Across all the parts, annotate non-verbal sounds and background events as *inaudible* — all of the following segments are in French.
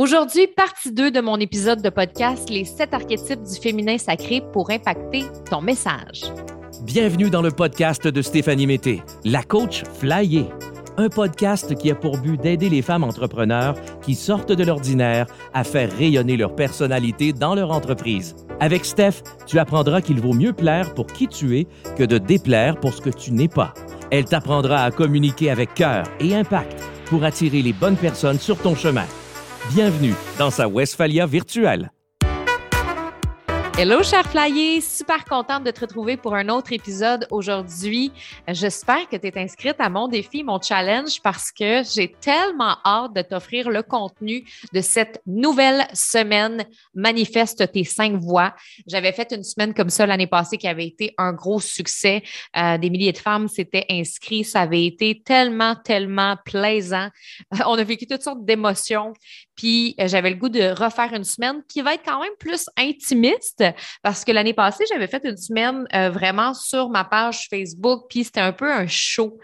Aujourd'hui, partie 2 de mon épisode de podcast Les 7 archétypes du féminin sacré pour impacter ton message. Bienvenue dans le podcast de Stéphanie Mété, la coach Flyer. Un podcast qui a pour but d'aider les femmes entrepreneurs qui sortent de l'ordinaire à faire rayonner leur personnalité dans leur entreprise. Avec Steph, tu apprendras qu'il vaut mieux plaire pour qui tu es que de déplaire pour ce que tu n'es pas. Elle t'apprendra à communiquer avec cœur et impact pour attirer les bonnes personnes sur ton chemin. Bienvenue dans sa Westphalia virtuelle. Hello, cher flyer! Super contente de te retrouver pour un autre épisode aujourd'hui. J'espère que tu es inscrite à mon défi, mon challenge, parce que j'ai tellement hâte de t'offrir le contenu de cette nouvelle semaine Manifeste tes cinq voix. J'avais fait une semaine comme ça l'année passée qui avait été un gros succès. Euh, des milliers de femmes s'étaient inscrites. Ça avait été tellement, tellement plaisant. On a vécu toutes sortes d'émotions. Puis euh, j'avais le goût de refaire une semaine qui va être quand même plus intimiste parce que l'année passée, j'avais fait une semaine euh, vraiment sur ma page Facebook, puis c'était un peu un show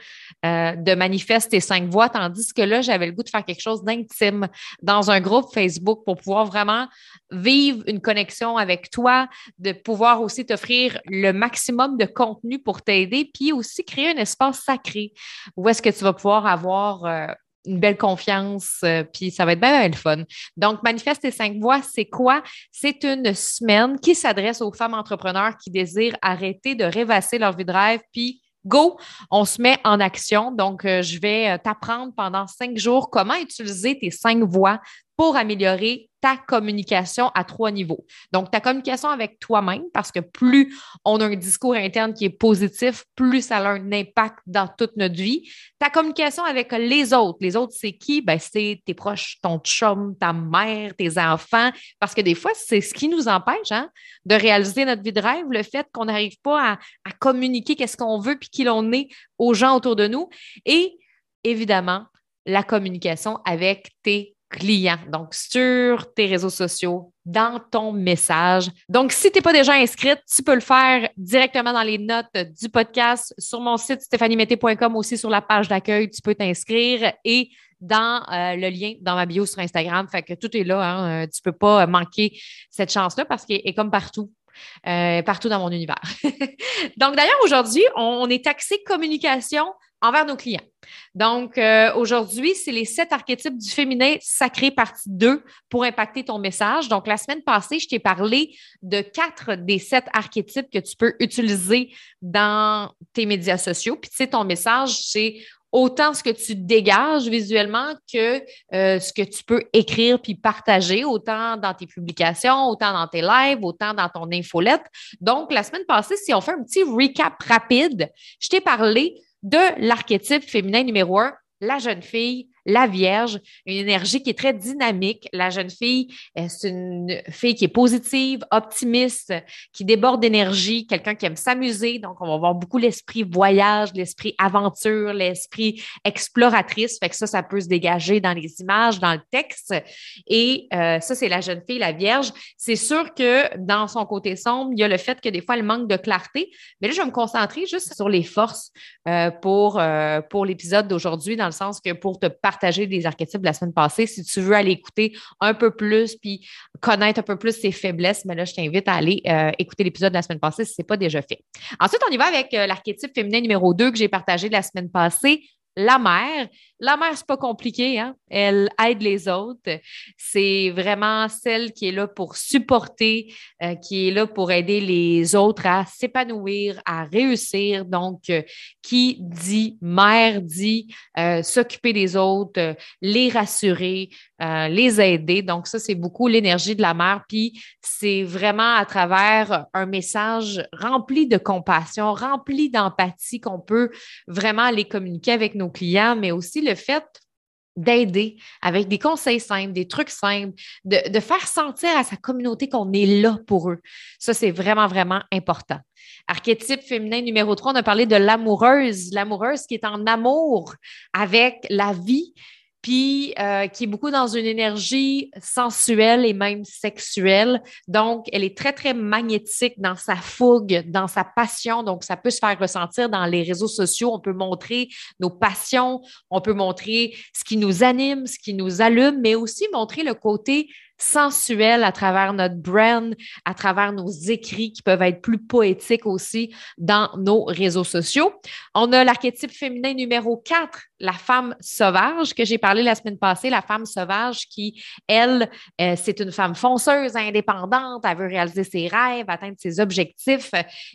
euh, de manifeste et cinq voix, tandis que là, j'avais le goût de faire quelque chose d'intime dans un groupe Facebook pour pouvoir vraiment vivre une connexion avec toi, de pouvoir aussi t'offrir le maximum de contenu pour t'aider, puis aussi créer un espace sacré où est-ce que tu vas pouvoir avoir une belle confiance, euh, puis ça va être bien, bien, le fun. Donc, Manifeste tes cinq voix, c'est quoi? C'est une semaine qui s'adresse aux femmes entrepreneurs qui désirent arrêter de rêvasser leur vie de rêve, puis go, on se met en action. Donc, euh, je vais euh, t'apprendre pendant cinq jours comment utiliser tes cinq voix pour améliorer ta communication à trois niveaux. Donc, ta communication avec toi-même, parce que plus on a un discours interne qui est positif, plus ça a un impact dans toute notre vie. Ta communication avec les autres. Les autres, c'est qui? Ben, c'est tes proches, ton chum, ta mère, tes enfants, parce que des fois, c'est ce qui nous empêche hein, de réaliser notre vie de rêve, le fait qu'on n'arrive pas à, à communiquer qu'est-ce qu'on veut puis qui l'on est aux gens autour de nous. Et évidemment, la communication avec tes clients, donc sur tes réseaux sociaux, dans ton message. Donc, si tu n'es pas déjà inscrite, tu peux le faire directement dans les notes du podcast sur mon site stéphaniemété.com, aussi sur la page d'accueil, tu peux t'inscrire et dans euh, le lien dans ma bio sur Instagram. Fait que tout est là. Hein, euh, tu ne peux pas manquer cette chance-là parce qu'elle est comme partout. Euh, partout dans mon univers. *laughs* Donc, d'ailleurs, aujourd'hui, on est taxé communication envers nos clients. Donc, euh, aujourd'hui, c'est les sept archétypes du féminin sacré partie 2 pour impacter ton message. Donc, la semaine passée, je t'ai parlé de quatre des sept archétypes que tu peux utiliser dans tes médias sociaux. Puis, tu sais, ton message, c'est autant ce que tu dégages visuellement que euh, ce que tu peux écrire puis partager, autant dans tes publications, autant dans tes lives, autant dans ton infolette. Donc, la semaine passée, si on fait un petit recap rapide, je t'ai parlé de l'archétype féminin numéro un, la jeune fille la Vierge, une énergie qui est très dynamique. La jeune fille, euh, c'est une fille qui est positive, optimiste, qui déborde d'énergie, quelqu'un qui aime s'amuser. Donc, on va voir beaucoup l'esprit voyage, l'esprit aventure, l'esprit exploratrice. Fait que ça, ça peut se dégager dans les images, dans le texte. Et euh, ça, c'est la jeune fille, la Vierge. C'est sûr que dans son côté sombre, il y a le fait que des fois, elle manque de clarté. Mais là, je vais me concentrer juste sur les forces euh, pour, pour l'épisode d'aujourd'hui, dans le sens que pour te partager partager des archétypes de la semaine passée. Si tu veux aller écouter un peu plus puis connaître un peu plus ses faiblesses, mais là, je t'invite à aller euh, écouter l'épisode de la semaine passée si ce n'est pas déjà fait. Ensuite, on y va avec euh, l'archétype féminin numéro 2 que j'ai partagé la semaine passée, la mère. La mère, c'est pas compliqué, hein? Elle aide les autres. C'est vraiment celle qui est là pour supporter, euh, qui est là pour aider les autres à s'épanouir, à réussir. Donc, euh, qui dit mère dit euh, s'occuper des autres, les rassurer, les aider. Donc, ça, c'est beaucoup l'énergie de la mère. Puis, c'est vraiment à travers un message rempli de compassion, rempli d'empathie qu'on peut vraiment les communiquer avec nos clients, mais aussi le fait d'aider avec des conseils simples, des trucs simples, de, faire sentir à sa communauté qu'on est là pour eux. Ça, c'est vraiment, vraiment important. Archétype féminin numéro 3, on a parlé de l'amoureuse, l'amoureuse qui est en amour avec la vie, puis euh, qui est beaucoup dans une énergie sensuelle et même sexuelle. Donc, elle est très, très magnétique dans sa fougue, dans sa passion. Donc, ça peut se faire ressentir dans les réseaux sociaux. On peut montrer nos passions, on peut montrer ce qui nous anime, ce qui nous allume, mais aussi montrer le côté sensuel à travers notre brand, à travers nos écrits qui peuvent être plus poétiques aussi dans nos réseaux sociaux. On a l'archétype féminin numéro 4, la femme sauvage, que j'ai parlé la semaine passée, la femme sauvage qui, elle, euh, c'est une femme fonceuse, indépendante, elle veut réaliser ses rêves, atteindre ses objectifs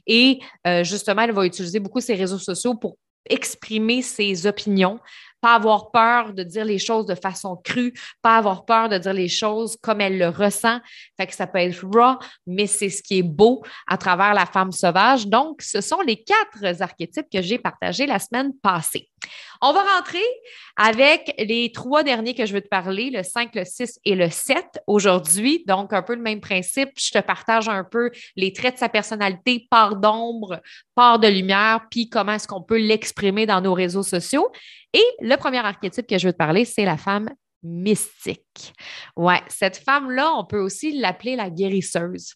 et euh, justement, elle va utiliser beaucoup ses réseaux sociaux pour exprimer ses opinions, pas avoir peur de dire les choses de façon crue, pas avoir peur de dire les choses comme elle le ressent. Fait que ça peut être raw, mais c'est ce qui est beau à travers la femme sauvage. Donc, ce sont les quatre archétypes que j'ai partagés la semaine passée. On va rentrer avec les trois derniers que je veux te parler, le 5, le 6 et le 7 aujourd'hui. Donc, un peu le même principe. Je te partage un peu les traits de sa personnalité, part d'ombre, part de lumière, puis comment est-ce qu'on peut l'exprimer dans nos réseaux sociaux. Et le premier archétype que je veux te parler, c'est la femme mystique. Ouais, cette femme-là, on peut aussi l'appeler la guérisseuse.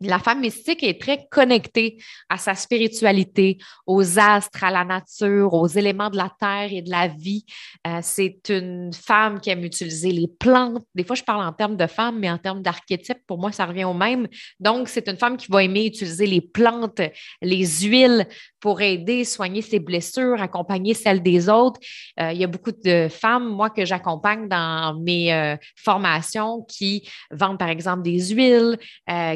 La femme mystique est très connectée à sa spiritualité, aux astres, à la nature, aux éléments de la terre et de la vie. Euh, c'est une femme qui aime utiliser les plantes. Des fois, je parle en termes de femme, mais en termes d'archétype, pour moi, ça revient au même. Donc, c'est une femme qui va aimer utiliser les plantes, les huiles pour aider, soigner ses blessures, accompagner celles des autres. Euh, il y a beaucoup de femmes, moi, que j'accompagne dans mes euh, formations qui vendent, par exemple, des huiles,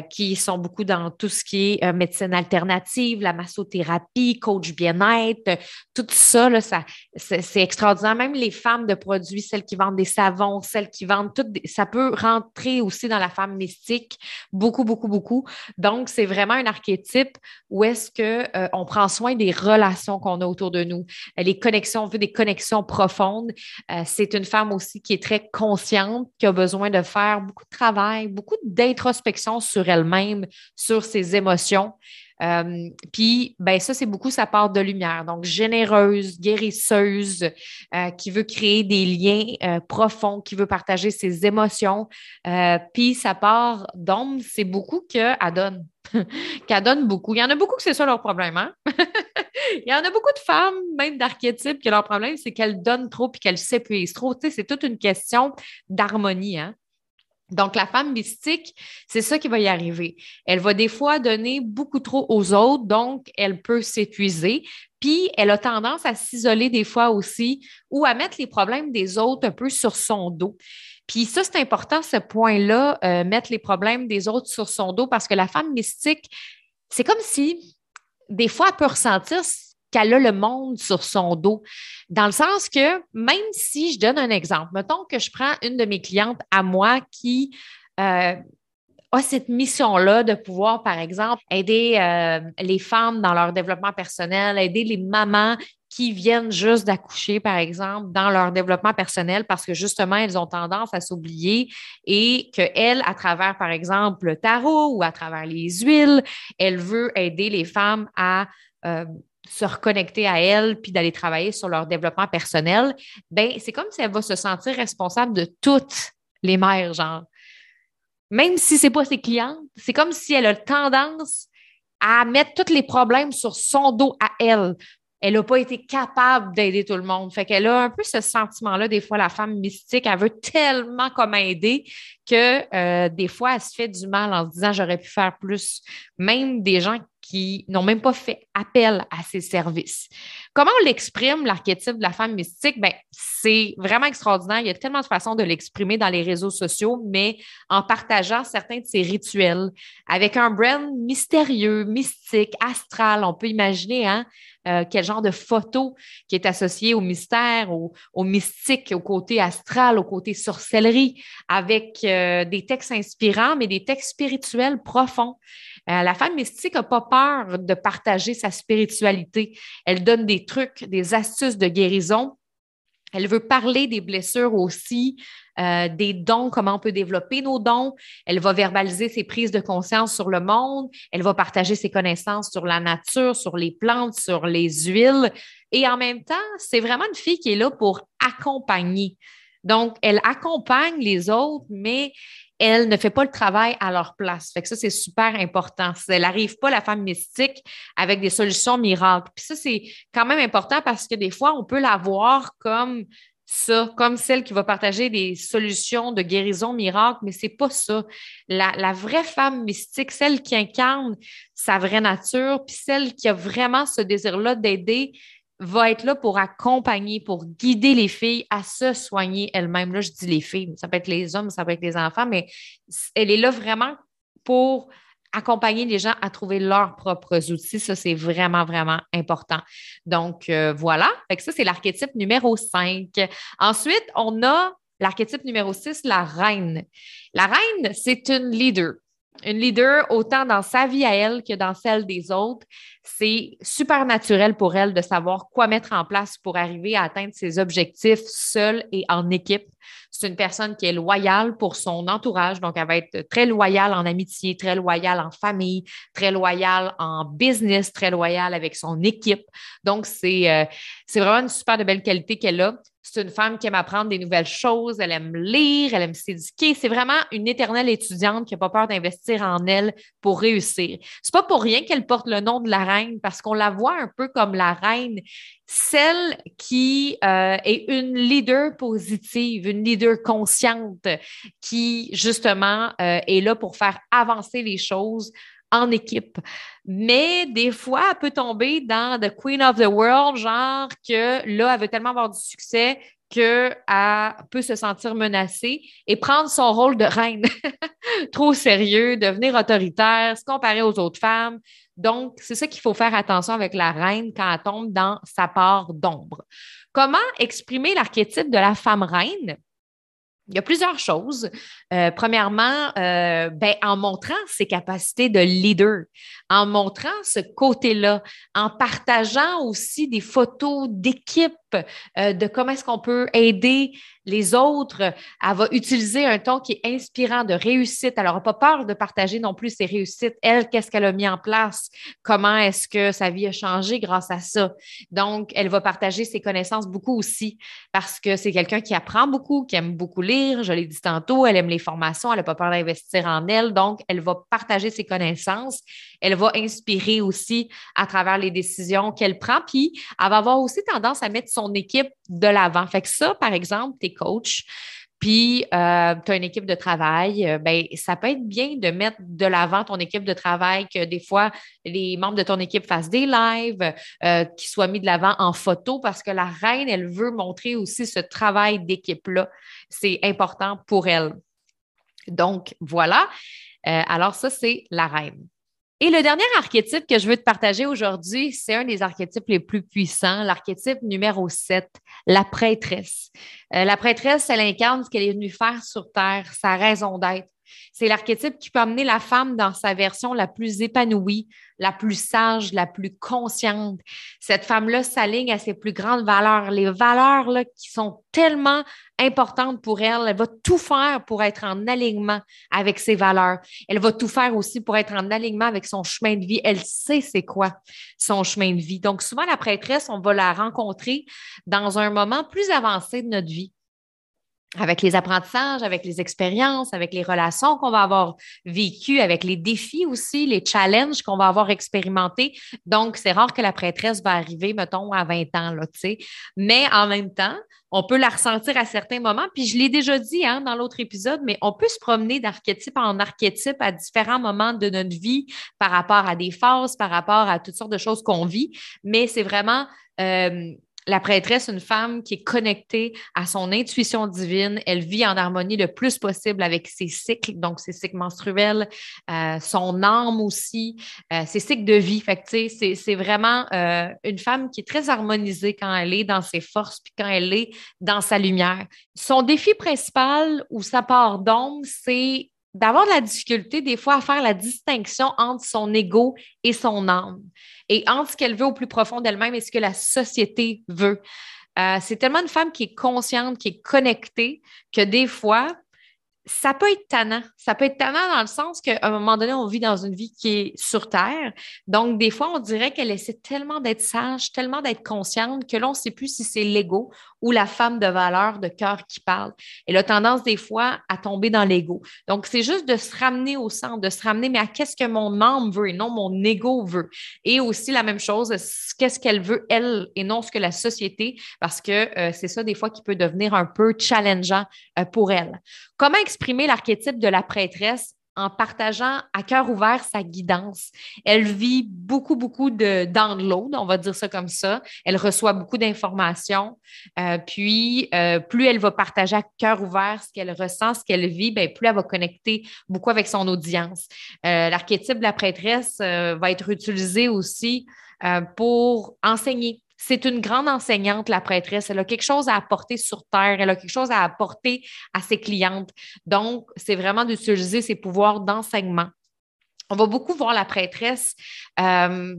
qui sont beaucoup dans tout ce qui est euh, médecine alternative, la massothérapie, coach bien-être, tout ça, là, ça c'est extraordinaire. Même les femmes de produits, celles qui vendent des savons, celles qui vendent tout, ça peut rentrer aussi dans la femme mystique, beaucoup, beaucoup, beaucoup. Donc, c'est vraiment un archétype où est-ce qu'on euh, prend soin des relations qu'on a autour de nous, les connexions, on veut des connexions profondes. Euh, c'est une femme aussi qui est très consciente, qui a besoin de faire beaucoup de travail, beaucoup d'introspection sur elle-même sur ses émotions. Euh, puis, ben ça, c'est beaucoup sa part de lumière. Donc, généreuse, guérisseuse, euh, qui veut créer des liens euh, profonds, qui veut partager ses émotions. puis, sa part d'ombre, c'est beaucoup qu'elle donne. *laughs* qu'elle donne beaucoup. Il y en a beaucoup que c'est ça leur problème. Hein? *laughs* Il y en a beaucoup de femmes, même d'archétypes, que leur problème, c'est qu'elles donnent trop puis qu'elles s'épuisent trop. Tu sais, c'est toute une question d'harmonie. Hein? Donc, la femme mystique, c'est ça qui va y arriver. Elle va des fois donner beaucoup trop aux autres, donc elle peut s'épuiser. Puis, elle a tendance à s'isoler des fois aussi ou à mettre les problèmes des autres un peu sur son dos. Puis ça, c'est important, ce point-là, euh, mettre les problèmes des autres sur son dos, parce que la femme mystique, c'est comme si des fois, elle peut ressentir qu'elle a le monde sur son dos. Dans le sens que même si je donne un exemple, mettons que je prends une de mes clientes à moi qui euh, a cette mission-là de pouvoir, par exemple, aider euh, les femmes dans leur développement personnel, aider les mamans qui viennent juste d'accoucher, par exemple, dans leur développement personnel parce que justement, elles ont tendance à s'oublier et qu'elle, à travers, par exemple, le tarot ou à travers les huiles, elle veut aider les femmes à euh, se reconnecter à elles puis d'aller travailler sur leur développement personnel, ben c'est comme si elle va se sentir responsable de toutes les mères, genre. Même si ce n'est pas ses clientes, c'est comme si elle a tendance à mettre tous les problèmes sur son dos à elle. Elle n'a pas été capable d'aider tout le monde. Fait qu'elle a un peu ce sentiment-là, des fois, la femme mystique, elle veut tellement comme aider que euh, des fois, elle se fait du mal en se disant j'aurais pu faire plus. Même des gens qui n'ont même pas fait appel à ses services. Comment on l'exprime, l'archétype de la femme mystique? Ben, c'est vraiment extraordinaire. Il y a tellement de façons de l'exprimer dans les réseaux sociaux, mais en partageant certains de ses rituels avec un brand mystérieux, mystique, astral. On peut imaginer hein, euh, quel genre de photo qui est associé au mystère, au, mystique, au côté astral, au côté sorcellerie, avec euh, des textes inspirants, mais des textes spirituels profonds. Euh, la femme mystique n'a pas peur de partager sa spiritualité. Elle donne des trucs, des astuces de guérison. Elle veut parler des blessures aussi, euh, des dons, comment on peut développer nos dons. Elle va verbaliser ses prises de conscience sur le monde. Elle va partager ses connaissances sur la nature, sur les plantes, sur les huiles. Et en même temps, c'est vraiment une fille qui est là pour accompagner. Donc, elle accompagne les autres, mais elle ne fait pas le travail à leur place. Fait que ça, c'est super important. Elle n'arrive pas, la femme mystique, avec des solutions miracles. Puis ça, c'est quand même important parce que des fois, on peut la voir comme ça, comme celle qui va partager des solutions de guérison miracle, mais c'est pas ça. La, la, vraie femme mystique, celle qui incarne sa vraie nature, puis celle qui a vraiment ce désir-là d'aider, va être là pour accompagner, pour guider les filles à se soigner elles-mêmes. Là, je dis les filles, ça peut être les hommes, ça peut être les enfants, mais elle est là vraiment pour accompagner les gens à trouver leurs propres outils. Ça, c'est vraiment, vraiment important. Donc, euh, voilà. Fait ça, c'est l'archétype numéro 5. Ensuite, on a l'archétype numéro 6, la reine. La reine, c'est une leader. Une leader autant dans sa vie à elle que dans celle des autres. C'est super naturel pour elle de savoir quoi mettre en place pour arriver à atteindre ses objectifs seule et en équipe. C'est une personne qui est loyale pour son entourage, donc elle va être très loyale en amitié, très loyale en famille, très loyale en business, très loyale avec son équipe. Donc, c'est euh, vraiment une super de belle qualité qu'elle a. C'est une femme qui aime apprendre des nouvelles choses, elle aime lire, elle aime s'éduquer. C'est vraiment une éternelle étudiante qui n'a pas peur d'investir en elle pour réussir. C'est pas pour rien qu'elle porte le nom de la parce qu'on la voit un peu comme la reine, celle qui euh, est une leader positive, une leader consciente, qui justement euh, est là pour faire avancer les choses en équipe. Mais des fois, elle peut tomber dans The Queen of the World, genre que là, elle veut tellement avoir du succès qu'elle peut se sentir menacée et prendre son rôle de reine *laughs* trop sérieux, devenir autoritaire, se comparer aux autres femmes. Donc, c'est ça qu'il faut faire attention avec la reine quand elle tombe dans sa part d'ombre. Comment exprimer l'archétype de la femme reine? Il y a plusieurs choses. Euh, premièrement, euh, ben, en montrant ses capacités de leader, en montrant ce côté-là, en partageant aussi des photos d'équipe, euh, de comment est-ce qu'on peut aider les autres. Elle va utiliser un ton qui est inspirant de réussite. Elle n'aura pas peur de partager non plus ses réussites. Elle, qu'est-ce qu'elle a mis en place? Comment est-ce que sa vie a changé grâce à ça? Donc, elle va partager ses connaissances beaucoup aussi parce que c'est quelqu'un qui apprend beaucoup, qui aime beaucoup lire. Je l'ai dit tantôt, elle aime les formations, elle n'a pas peur d'investir en elle. Donc, elle va partager ses connaissances. Elle va inspirer aussi à travers les décisions qu'elle prend. Puis, elle va avoir aussi tendance à mettre son équipe de l'avant. Fait que ça, par exemple, tes coachs, puis euh, tu as une équipe de travail, euh, ben, ça peut être bien de mettre de l'avant ton équipe de travail, que des fois, les membres de ton équipe fassent des lives, euh, qui soient mis de l'avant en photo, parce que la reine, elle veut montrer aussi ce travail d'équipe-là. C'est important pour elle. Donc, voilà. alors, ça, c'est la reine. Et le dernier archétype que je veux te partager aujourd'hui, c'est un des archétypes les plus puissants, l'archétype numéro 7, la prêtresse. Euh, la prêtresse, elle incarne ce qu'elle est venue faire sur Terre, sa raison d'être. C'est l'archétype qui peut amener la femme dans sa version la plus épanouie, la plus sage, la plus consciente. Cette femme-là s'aligne à ses plus grandes valeurs, les valeurs qui sont tellement importantes pour elle. Elle va tout faire pour être en alignement avec ses valeurs. Elle va tout faire aussi pour être en alignement avec son chemin de vie. Elle sait c'est quoi son chemin de vie. Donc souvent, la prêtresse, on va la rencontrer dans un moment plus avancé de notre vie avec les apprentissages, avec les expériences, avec les relations qu'on va avoir vécues, avec les défis aussi, les challenges qu'on va avoir expérimentés. Donc, c'est rare que la prêtresse va arriver, mettons, à 20 ans, là, tu sais. Mais en même temps, on peut la ressentir à certains moments. Puis je l'ai déjà dit hein, dans l'autre épisode, mais on peut se promener d'archétype en archétype à différents moments de notre vie par rapport à des phases, par rapport à toutes sortes de choses qu'on vit. Mais c'est vraiment euh, la prêtresse, une femme qui est connectée à son intuition divine. Elle vit en harmonie le plus possible avec ses cycles, donc ses cycles menstruels, euh, son âme aussi, euh, ses cycles de vie. Fait que, c'est vraiment euh, une femme qui est très harmonisée quand elle est dans ses forces puis quand elle est dans sa lumière. Son défi principal ou sa part d'ombre, c'est d'avoir de la difficulté des fois à faire la distinction entre son ego et son âme et entre ce qu'elle veut au plus profond d'elle-même et ce que la société veut. Euh, c'est tellement une femme qui est consciente, qui est connectée, que des fois, ça peut être tannant. Ça peut être tannant dans le sens qu'à un moment donné, on vit dans une vie qui est sur Terre. Donc, des fois, on dirait qu'elle essaie tellement d'être sage, tellement d'être consciente que là, on ne sait plus si c'est l'ego ou la femme de valeur de cœur qui parle. Elle a tendance des fois à tomber dans l'ego. Donc, c'est juste de se ramener au centre, de se ramener, mais à qu'est-ce que mon âme veut et non mon ego veut. Et aussi la même chose, qu'est-ce qu'elle veut, elle, et non ce que la société, parce que euh, c'est ça des fois qui peut devenir un peu challengeant euh, pour elle. Comment exprimer l'archétype de la prêtresse? En partageant à cœur ouvert sa guidance. Elle vit beaucoup, beaucoup de download, on va dire ça comme ça. Elle reçoit beaucoup d'informations. Euh, puis, euh, plus elle va partager à cœur ouvert ce qu'elle ressent, ce qu'elle vit, bien, plus elle va connecter beaucoup avec son audience. Euh, l'archétype de la prêtresse va être utilisé aussi pour enseigner c'est une grande enseignante, la prêtresse. Elle a quelque chose à apporter sur Terre. Elle a quelque chose à apporter à ses clientes. Donc, c'est vraiment d'utiliser ses pouvoirs d'enseignement. On va beaucoup voir la prêtresse euh,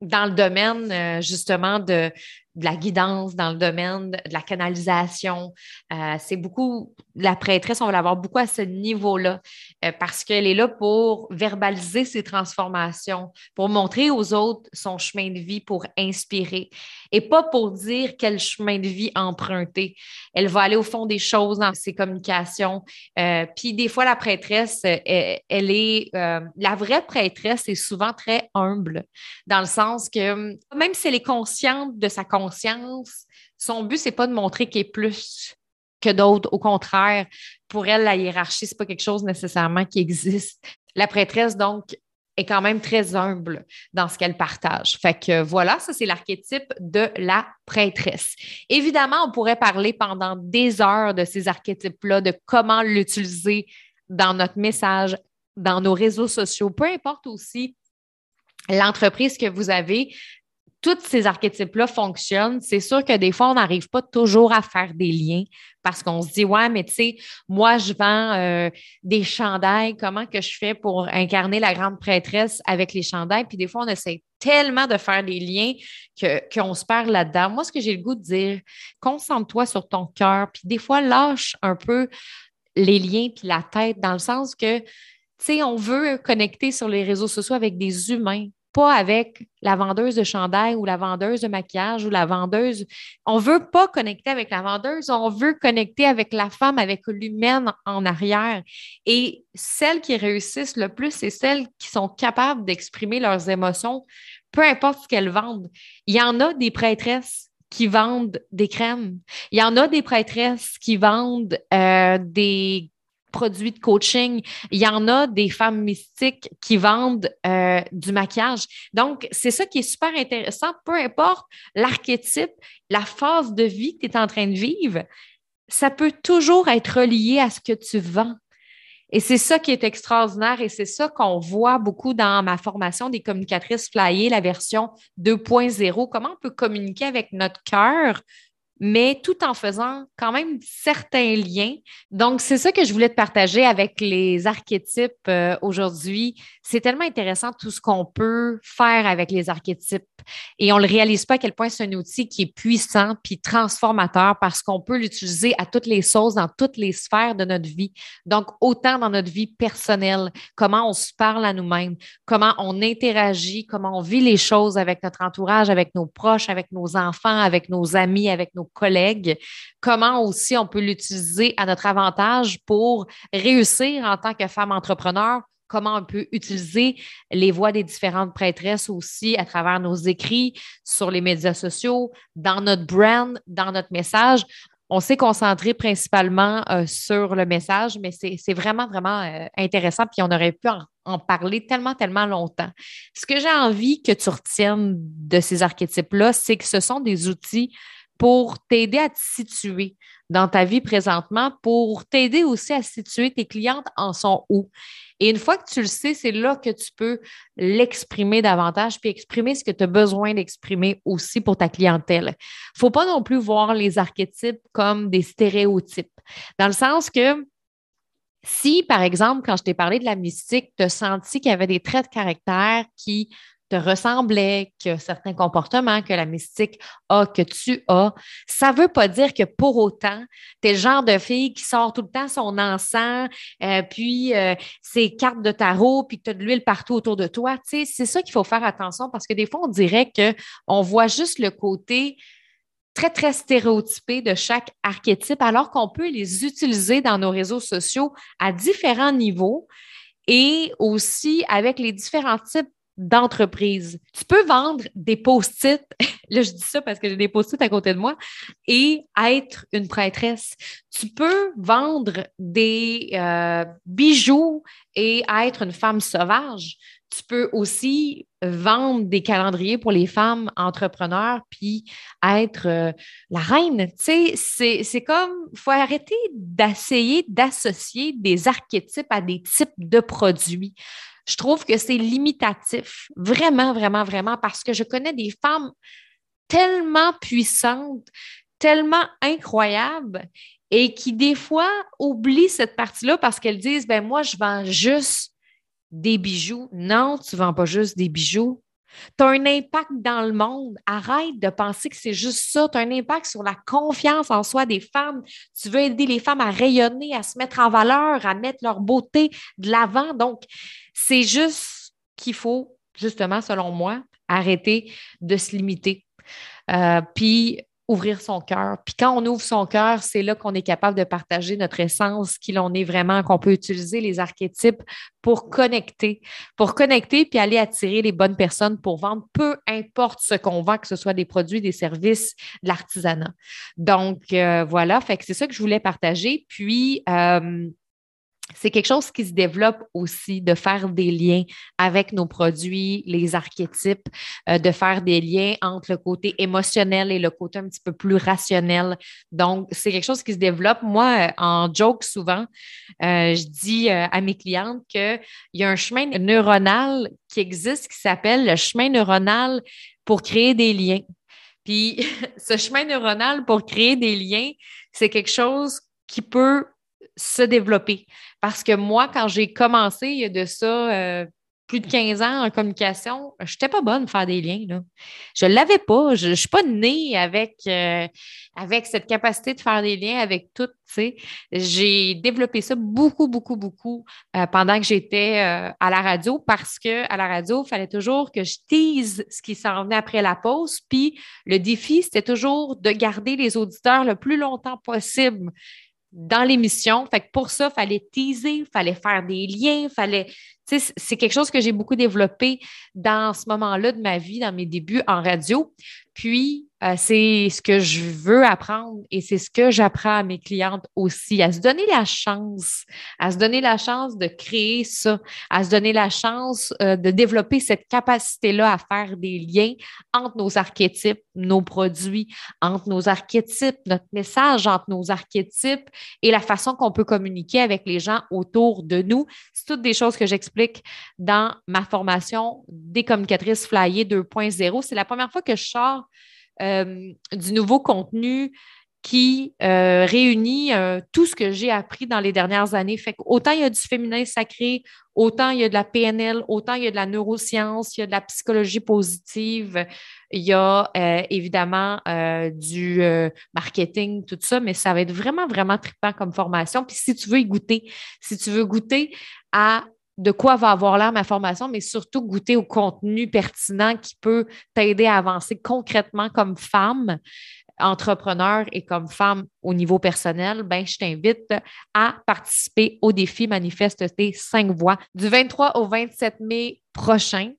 dans le domaine euh, justement de, de la guidance dans le domaine de la canalisation. Euh, c'est beaucoup, la prêtresse, on va l'avoir beaucoup à ce niveau-là euh, parce qu'elle est là pour verbaliser ses transformations, pour montrer aux autres son chemin de vie, pour inspirer et pas pour dire quel chemin de vie emprunter. Elle va aller au fond des choses dans ses communications. Euh, puis des fois, la prêtresse, elle, est, la vraie prêtresse est souvent très humble dans le sens que même si elle est consciente de sa conscience, son but, c'est pas de montrer qu'il est plus que d'autres. Au contraire, pour elle, la hiérarchie, c'est pas quelque chose nécessairement qui existe. La prêtresse, donc, est quand même très humble dans ce qu'elle partage. Fait que voilà, ça c'est l'archétype de la prêtresse. Évidemment, on pourrait parler pendant des heures de ces archétypes-là, de comment l'utiliser dans notre message, dans nos réseaux sociaux, peu importe aussi l'entreprise que vous avez, tous ces archétypes-là fonctionnent, c'est sûr que des fois, on n'arrive pas toujours à faire des liens parce qu'on se dit, ouais, mais tu sais, moi, je vends euh, des chandails, comment que je fais pour incarner la grande prêtresse avec les chandails? Puis des fois, on essaie tellement de faire des liens qu'on se perd là-dedans. Moi, ce que j'ai le goût de dire, concentre-toi sur ton cœur, puis des fois, lâche un peu les liens puis la tête dans le sens que, tu sais, on veut connecter sur les réseaux sociaux avec des humains pas avec la vendeuse de chandail ou la vendeuse de maquillage ou la vendeuse. On ne veut pas connecter avec la vendeuse, on veut connecter avec la femme, avec l'humaine en arrière. Et celles qui réussissent le plus, c'est celles qui sont capables d'exprimer leurs émotions, peu importe ce qu'elles vendent. Il y en a des prêtresses qui vendent des crèmes. Il y en a des prêtresses qui vendent euh, des produits de coaching. Il y en a des femmes mystiques qui vendent euh, du maquillage. Donc, c'est ça qui est super intéressant. Peu importe l'archétype, la phase de vie que tu es en train de vivre, ça peut toujours être relié à ce que tu vends. Et c'est ça qui est extraordinaire et c'est ça qu'on voit beaucoup dans ma formation des communicatrices flyées, la version 2.0. Comment on peut communiquer avec notre cœur mais tout en faisant quand même certains liens. Donc, c'est ça que je voulais te partager avec les archétypes euh, aujourd'hui. C'est tellement intéressant tout ce qu'on peut faire avec les archétypes et on ne le réalise pas à quel point c'est un outil qui est puissant puis transformateur parce qu'on peut l'utiliser à toutes les sauces, dans toutes les sphères de notre vie. Donc, autant dans notre vie personnelle, comment on se parle à nous-mêmes, comment on interagit, comment on vit les choses avec notre entourage, avec nos proches, avec nos enfants, avec nos amis, avec nos collègues, comment aussi on peut l'utiliser à notre avantage pour réussir en tant que femme entrepreneur, comment on peut utiliser les voix des différentes prêtresses aussi à travers nos écrits sur les médias sociaux, dans notre brand, dans notre message? On s'est concentré principalement euh, sur le message, mais c'est vraiment, vraiment euh, intéressant. Puis on aurait pu en, en, parler tellement, tellement longtemps. Ce que j'ai envie que tu retiennes de ces archétypes-là, c'est que ce sont des outils pour t'aider à te situer dans ta vie présentement, pour t'aider aussi à situer tes clientes en sont où. Et une fois que tu le sais, c'est là que tu peux l'exprimer davantage, puis exprimer ce que tu as besoin d'exprimer aussi pour ta clientèle. Il ne faut pas non plus voir les archétypes comme des stéréotypes, dans le sens que si, par exemple, quand je t'ai parlé de la mystique, tu as senti qu'il y avait des traits de caractère qui te ressemblait, que certains comportements que la mystique a, que tu as, ça ne veut pas dire que pour autant, tu es le genre de fille qui sort tout le temps son encens, euh, puis euh, ses cartes de tarot, puis que tu as de l'huile partout autour de toi. c'est ça qu'il faut faire attention parce que des fois, on dirait qu'on voit juste le côté très, très stéréotypés de chaque archétype, alors qu'on peut les utiliser dans nos réseaux sociaux à différents niveaux et aussi avec les différents types d'entreprises. Tu peux vendre des post-it, *laughs* là je dis ça parce que j'ai des post-it à côté de moi, et être une prêtresse. Tu peux vendre des euh, bijoux et être une femme sauvage. Tu peux aussi vendre des calendriers pour les femmes entrepreneurs puis être euh, la reine. Tu sais, c'est comme, il faut arrêter d'essayer d'associer des archétypes à des types de produits. Je trouve que c'est limitatif, vraiment, vraiment, vraiment, parce que je connais des femmes tellement puissantes, tellement incroyables et qui, des fois, oublient cette partie-là parce qu'elles disent, ben moi, je vends juste des bijoux. Non, tu ne vends pas juste des bijoux. Tu as un impact dans le monde. Arrête de penser que c'est juste ça. Tu as un impact sur la confiance en soi des femmes. Tu veux aider les femmes à rayonner, à se mettre en valeur, à mettre leur beauté de l'avant. Donc, c'est juste qu'il faut, justement, selon moi, arrêter de se limiter. Euh, puis ouvrir son cœur. Puis quand on ouvre son cœur, c'est là qu'on est capable de partager notre essence, qui l'on est vraiment, qu'on peut utiliser les archétypes pour connecter, pour connecter puis aller attirer les bonnes personnes pour vendre, peu importe ce qu'on vend, que ce soit des produits, des services, de l'artisanat. Donc euh, voilà, fait que c'est ça que je voulais partager. Puis euh, c'est quelque chose qui se développe aussi, de faire des liens avec nos produits, les archétypes, euh, de faire des liens entre le côté émotionnel et le côté un petit peu plus rationnel. Donc, c'est quelque chose qui se développe. Moi, euh, en joke, souvent, euh, je dis à mes clientes qu'il y a un chemin neuronal qui existe qui s'appelle le chemin neuronal pour créer des liens. Puis, *laughs* ce chemin neuronal pour créer des liens, c'est quelque chose qui peut se développer. Parce que moi, quand j'ai commencé, de ça euh, plus de 15 ans en communication, je n'étais pas bonne à faire des liens. Je ne l'avais pas. Je ne suis pas née avec, euh, avec cette capacité de faire des liens avec tout. J'ai développé ça beaucoup, beaucoup, beaucoup euh, pendant que j'étais à la radio parce qu'à la radio, il fallait toujours que je tease ce qui s'en venait après la pause. Puis le défi, c'était toujours de garder les auditeurs le plus longtemps possible dans l'émission. Fait que pour ça, il fallait teaser, il fallait faire des liens, fallait. C'est quelque chose que j'ai beaucoup développé dans ce moment-là de ma vie, dans mes débuts en radio. Puis, euh, c'est ce que je veux apprendre et c'est ce que j'apprends à mes clientes aussi, à se donner la chance, à se donner la chance de créer ça, à se donner la chance euh, de développer cette capacité-là à faire des liens entre nos archétypes, nos produits, entre nos archétypes, notre message entre nos archétypes et la façon qu'on peut communiquer avec les gens autour de nous. C'est toutes des choses que j'explique dans ma formation des communicatrices flyées 2.0. C'est la première fois que je sors euh, du nouveau contenu qui euh, réunit euh, tout ce que j'ai appris dans les dernières années. Fait autant il y a du féminin sacré, autant il y a de la PNL, autant il y a de la neuroscience, il y a de la psychologie positive, il y a évidemment du marketing, tout ça, mais ça va être vraiment, vraiment trippant comme formation. Puis si tu veux y goûter, si tu veux goûter à de quoi va avoir l'air ma formation, mais surtout goûter au contenu pertinent qui peut t'aider à avancer concrètement comme femme entrepreneur et comme femme au niveau personnel, ben, je t'invite à participer au défi Manifeste tes cinq voix du 23 au 27 mai prochain.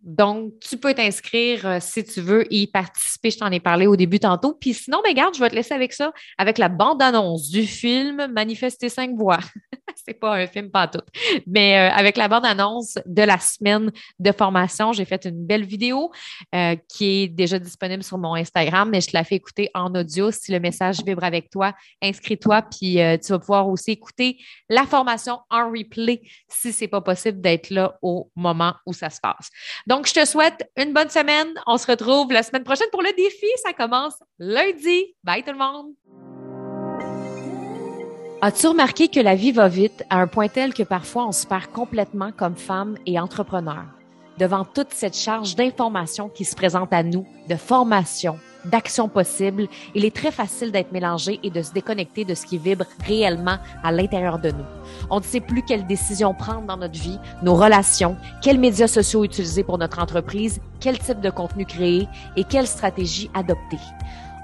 Donc, tu peux t'inscrire euh, si tu veux y participer. Je t'en ai parlé au début tantôt. Puis sinon, ben, garde, je vais te laisser avec ça, avec la bande-annonce du film Manifester cinq voix. *laughs* C'est pas un film, pas tout. Mais euh, avec la bande-annonce de la semaine de formation, j'ai fait une belle vidéo euh, qui est déjà disponible sur mon Instagram, mais je te la fais écouter en audio. Si le message vibre avec toi, inscris-toi, puis tu vas pouvoir aussi écouter la formation en replay si c'est pas possible d'être là au moment où ça se passe. Donc, je te souhaite une bonne semaine. On se retrouve la semaine prochaine pour le défi. Ça commence lundi. Bye tout le monde. As-tu remarqué que la vie va vite à un point tel que parfois on se perd complètement comme femme et entrepreneur? Devant toute cette charge d'informations qui se présente à nous, de formation, d'actions possibles, il est très facile d'être mélangé et de se déconnecter de ce qui vibre réellement à l'intérieur de nous. On ne sait plus quelles décisions prendre dans notre vie, nos relations, quels médias sociaux utiliser pour notre entreprise, quel type de contenu créer et quelle stratégie adopter.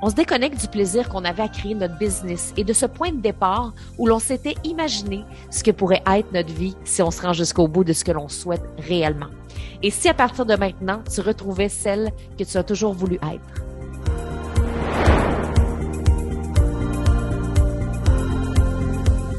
On se déconnecte du plaisir qu'on avait à créer notre business et de ce point de départ où l'on s'était imaginé ce que pourrait être notre vie si on se rend jusqu'au bout de ce que l'on souhaite réellement. Et si à partir de maintenant, tu retrouvais celle que tu as toujours voulu être?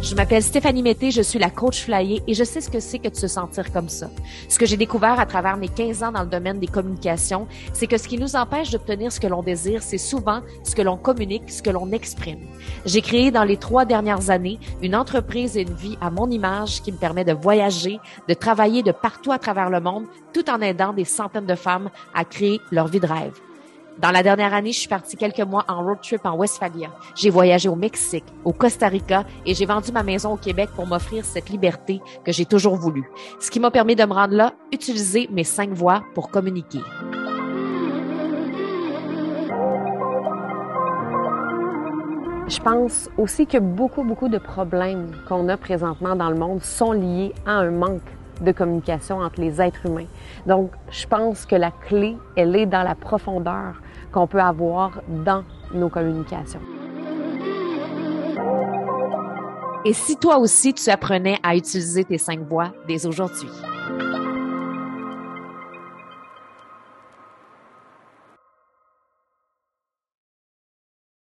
Je m'appelle Stéphanie Mété, je suis la coach flyer et je sais ce que c'est que de se sentir comme ça. Ce que j'ai découvert à travers mes 15 ans dans le domaine des communications, c'est que ce qui nous empêche d'obtenir ce que l'on désire, c'est souvent ce que l'on communique, ce que l'on exprime. J'ai créé dans les trois dernières années une entreprise et une vie à mon image qui me permet de voyager, de travailler de partout à travers le monde, tout en aidant des centaines de femmes à créer leur vie de rêve. Dans la dernière année, je suis partie quelques mois en road trip en Westphalia. J'ai voyagé au Mexique, au Costa Rica et j'ai vendu ma maison au Québec pour m'offrir cette liberté que j'ai toujours voulu. Ce qui m'a permis de me rendre là, utiliser mes cinq voix pour communiquer. Je pense aussi que beaucoup, beaucoup de problèmes qu'on a présentement dans le monde sont liés à un manque de communication entre les êtres humains. Donc, je pense que la clé, elle est dans la profondeur qu'on peut avoir dans nos communications. Et si toi aussi tu apprenais à utiliser tes cinq voix dès aujourd'hui?